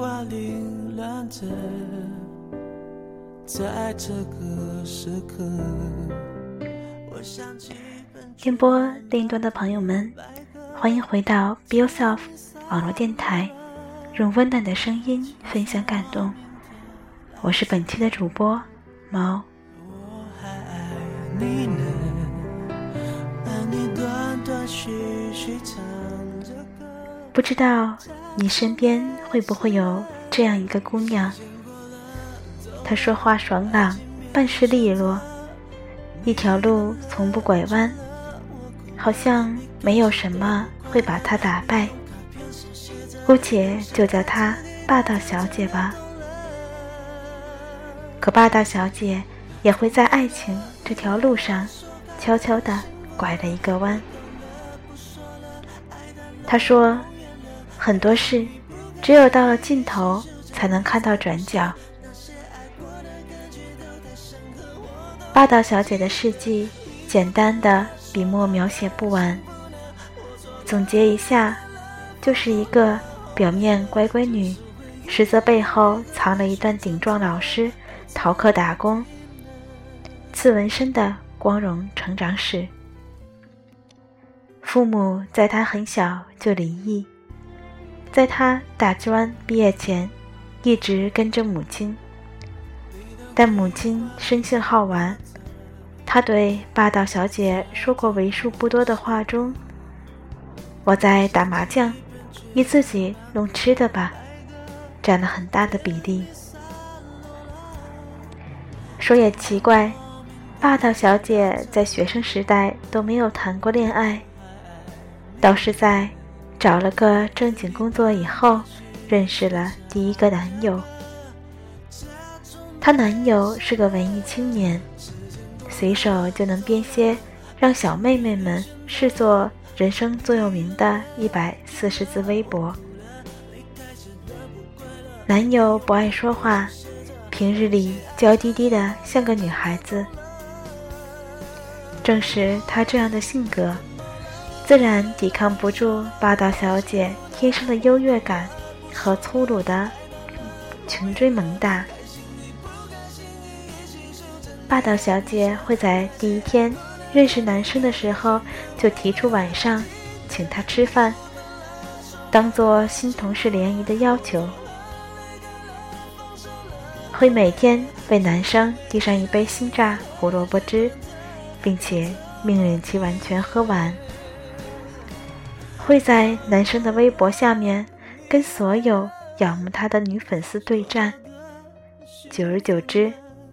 的绘画凌乱着，在这个时刻，我想起电波另一端的朋友们，欢迎回到 Be Yourself 网络电台，用温暖的声音分享感动。我是本期的主播毛。我还爱你呢，爱你断断续续唱。不知道你身边会不会有这样一个姑娘？她说话爽朗，办事利落，一条路从不拐弯，好像没有什么会把她打败。姑且就叫她霸道小姐吧。可霸道小姐也会在爱情这条路上，悄悄地拐了一个弯。她说。很多事，只有到了尽头，才能看到转角。霸道小姐的事迹，简单的笔墨描写不完。总结一下，就是一个表面乖乖女，实则背后藏了一段顶撞老师、逃课打工、刺纹身的光荣成长史。父母在她很小就离异。在他大专毕业前，一直跟着母亲，但母亲生性好玩。他对霸道小姐说过为数不多的话中：“我在打麻将，你自己弄吃的吧。”占了很大的比例。说也奇怪，霸道小姐在学生时代都没有谈过恋爱，倒是在。找了个正经工作以后，认识了第一个男友。她男友是个文艺青年，随手就能编些让小妹妹们视作人生座右铭的一百四十字微博。男友不爱说话，平日里娇滴滴的像个女孩子。正是他这样的性格。自然抵抗不住霸道小姐天生的优越感和粗鲁的穷追猛打。霸道小姐会在第一天认识男生的时候就提出晚上请他吃饭，当做新同事联谊的要求。会每天为男生递上一杯新榨胡萝卜汁，并且命令其完全喝完。会在男生的微博下面跟所有仰慕他的女粉丝对战，久而久之，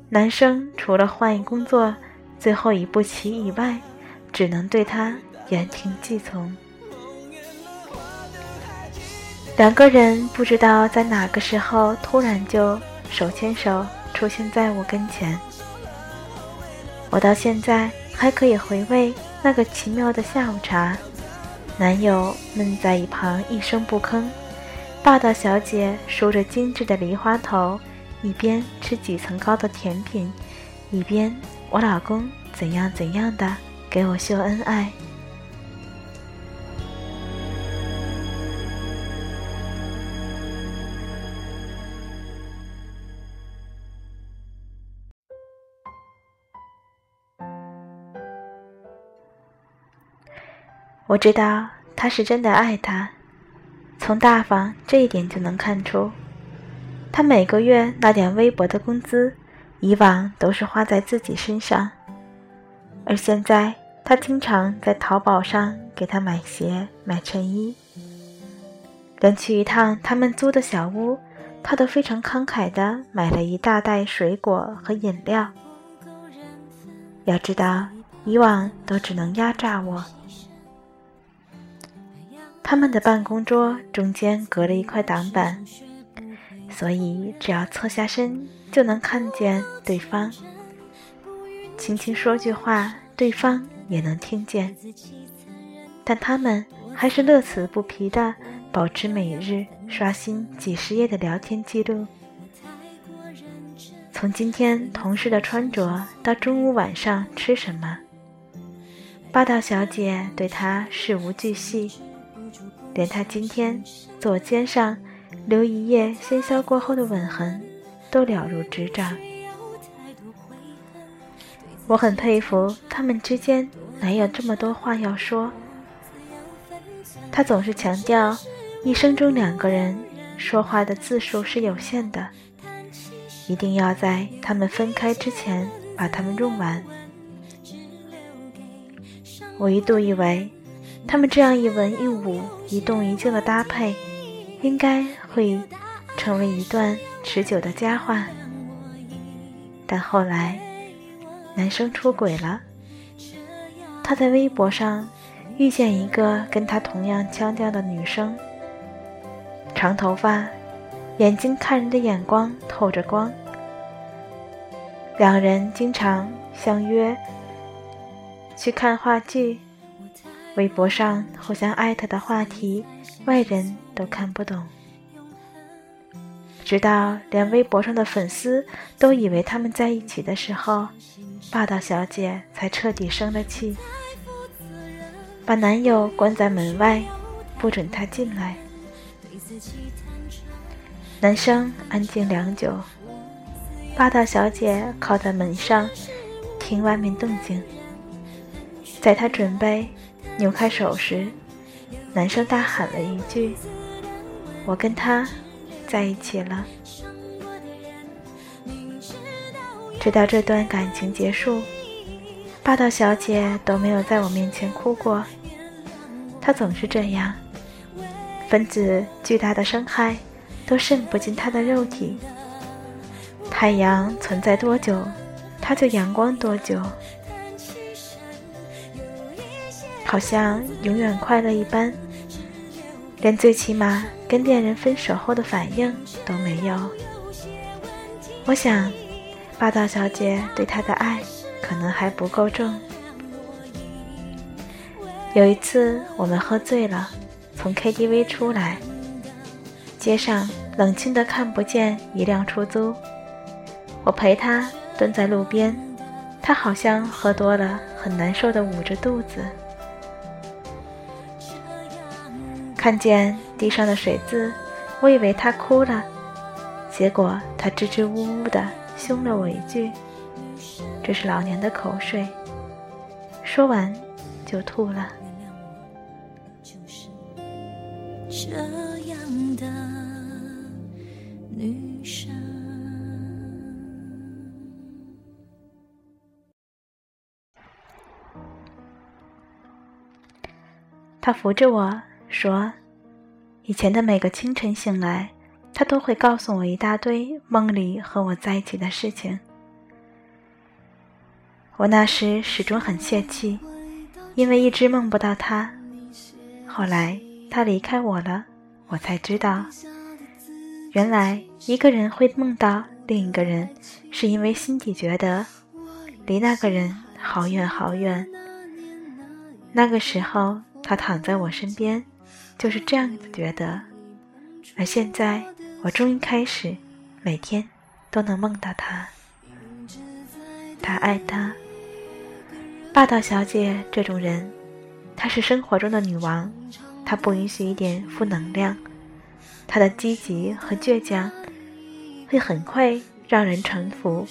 男生除了换一工作最后一步棋以外，只能对他言听计从。两个人不知道在哪个时候突然就手牵手出现在我跟前，我到现在还可以回味那个奇妙的下午茶。男友闷在一旁一声不吭，霸道小姐梳着精致的梨花头，一边吃几层高的甜品，一边我老公怎样怎样的给我秀恩爱。我知道他是真的爱他，从大方这一点就能看出。他每个月那点微薄的工资，以往都是花在自己身上，而现在他经常在淘宝上给他买鞋、买衬衣，连去一趟他们租的小屋，他都非常慷慨地买了一大袋水果和饮料。要知道，以往都只能压榨我。他们的办公桌中间隔了一块挡板，所以只要侧下身就能看见对方。轻轻说句话，对方也能听见。但他们还是乐此不疲地保持每日刷新几十页的聊天记录。从今天同事的穿着到中午晚上吃什么，霸道小姐对他事无巨细。连他今天左肩上留一夜喧嚣过后的吻痕，都了如指掌。我很佩服他们之间哪有这么多话要说。他总是强调，一生中两个人说话的字数是有限的，一定要在他们分开之前把它们用完。我一度以为，他们这样一文一武、一动一静的搭配，应该会成为一段持久的佳话。但后来，男生出轨了，他在微博上。遇见一个跟他同样腔调的女生，长头发，眼睛看人的眼光透着光。两人经常相约去看话剧，微博上互相艾特的话题，外人都看不懂。直到连微博上的粉丝都以为他们在一起的时候，霸道小姐才彻底生了气。把男友关在门外，不准他进来。男生安静良久，霸道小姐靠在门上，听外面动静。在他准备扭开手时，男生大喊了一句：“我跟他在一起了。”直到这段感情结束。霸道小姐都没有在我面前哭过，她总是这样。分子巨大的伤害都渗不进她的肉体。太阳存在多久，她就阳光多久，好像永远快乐一般，连最起码跟恋人分手后的反应都没有。我想，霸道小姐对他的爱。可能还不够重。有一次，我们喝醉了，从 KTV 出来，街上冷清的看不见一辆出租。我陪他蹲在路边，他好像喝多了，很难受的捂着肚子。看见地上的水渍，我以为他哭了，结果他支支吾吾的凶了我一句。这是老年的口水，说完就吐了。这样的女生他扶着我说：“以前的每个清晨醒来，他都会告诉我一大堆梦里和我在一起的事情。”我那时始终很泄气，因为一直梦不到他。后来他离开我了，我才知道，原来一个人会梦到另一个人，是因为心底觉得离那个人好远好远。那个时候他躺在我身边，就是这样子觉得。而现在我终于开始每天都能梦到他，他爱他。霸道小姐这种人，她是生活中的女王，她不允许一点负能量，她的积极和倔强会很快让人臣服，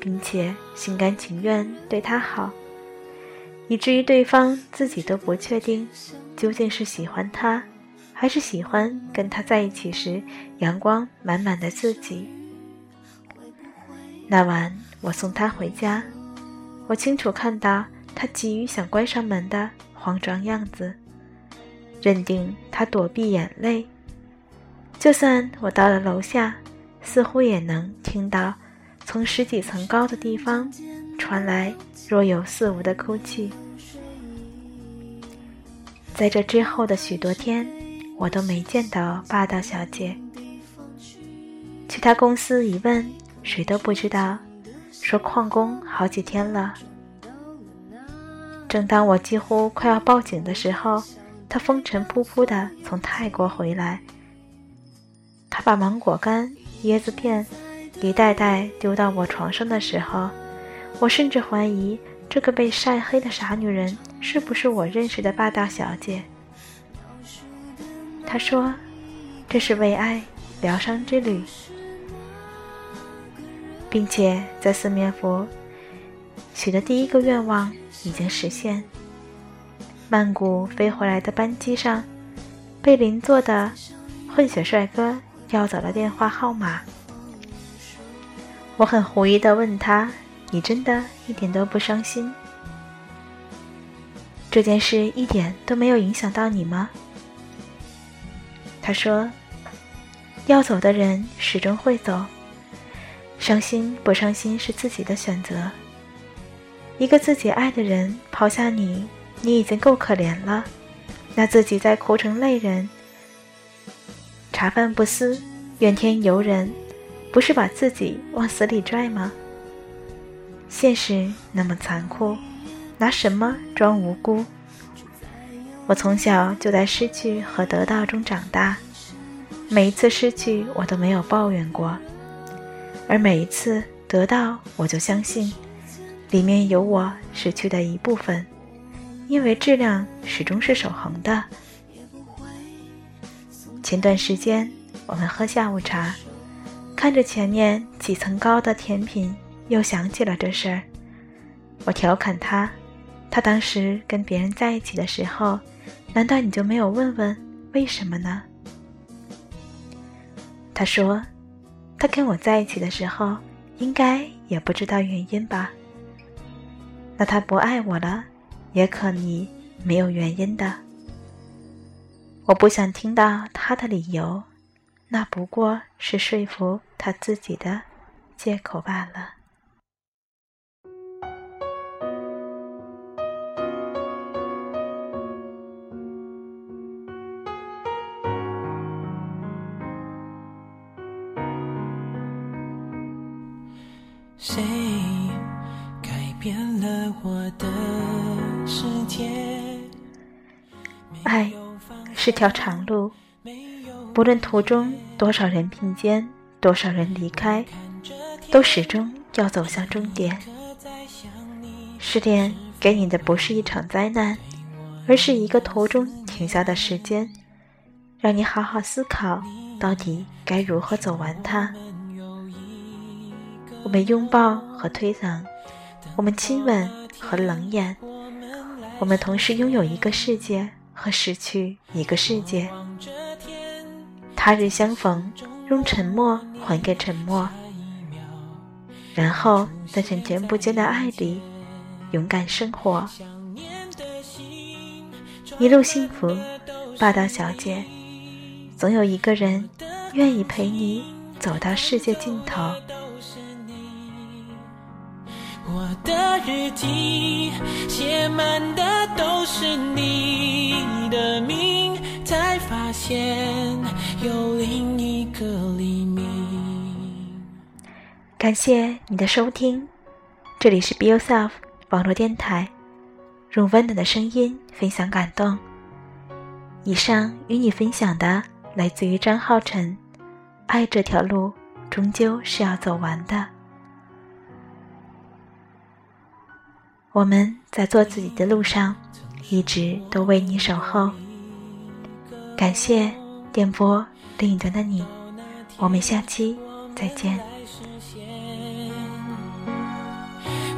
并且心甘情愿对她好，以至于对方自己都不确定究竟是喜欢他，还是喜欢跟他在一起时阳光满满的自己。那晚我送他回家，我清楚看到。他急于想关上门的慌张样子，认定他躲避眼泪。就算我到了楼下，似乎也能听到从十几层高的地方传来若有似无的哭泣。在这之后的许多天，我都没见到霸道小姐。去他公司一问，谁都不知道，说旷工好几天了。正当我几乎快要报警的时候，他风尘仆仆地从泰国回来。他把芒果干、椰子片一袋袋丢到我床上的时候，我甚至怀疑这个被晒黑的傻女人是不是我认识的霸道小姐。他说：“这是为爱疗伤之旅，并且在四面佛许的第一个愿望已经实现。曼谷飞回来的班机上，被邻座的混血帅哥要走了电话号码。我很狐疑的问他：“你真的一点都不伤心？这件事一点都没有影响到你吗？”他说：“要走的人始终会走，伤心不伤心是自己的选择。一个自己爱的人抛下你，你已经够可怜了，那自己再哭成泪人，茶饭不思，怨天尤人。”不是把自己往死里拽吗？现实那么残酷，拿什么装无辜？我从小就在失去和得到中长大，每一次失去我都没有抱怨过，而每一次得到，我就相信里面有我失去的一部分，因为质量始终是守恒的。前段时间我们喝下午茶。看着前面几层高的甜品，又想起了这事儿。我调侃他：“他当时跟别人在一起的时候，难道你就没有问问为什么呢？”他说：“他跟我在一起的时候，应该也不知道原因吧？那他不爱我了，也可你没有原因的。我不想听到他的理由。”那不过是说服他自己的借口罢了。谁改变了我的世界？爱是条长路。不论途中多少人并肩，多少人离开，都始终要走向终点。失恋给你的不是一场灾难，而是一个途中停下的时间，让你好好思考到底该如何走完它。我们拥抱和推搡，我们亲吻和冷眼，我们同时拥有一个世界和失去一个世界。他日相逢，用沉默还给沉默，然后在整全不间的爱里勇敢生活，一路幸福，霸道小姐，总有一个人愿意陪你走到世界尽头。我的日记写满的都是你的名，才发现。有另一个黎明。感谢你的收听，这里是 Be Yourself 网络电台，用温暖的声音分享感动。以上与你分享的来自于张浩辰，爱这条路终究是要走完的。我们在做自己的路上，一直都为你守候。感谢电波。另一端的你，我们下期再见。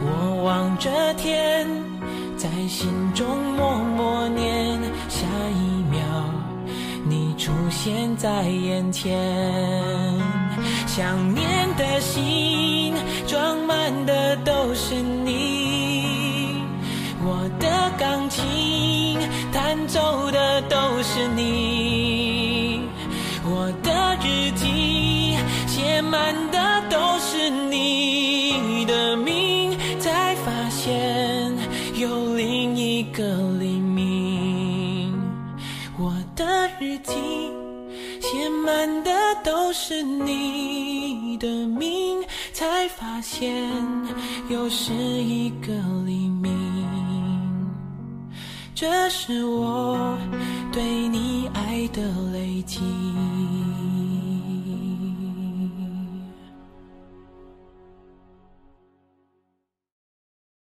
我望着天，在心中默默念，下一秒你出现在眼前，想念的心装满的都是你，是你。我的日记写满的都是你的名，才发现有另一个黎明。我的日记写满的都是你的名，才发现又是一个黎明。这是我对你爱的累积。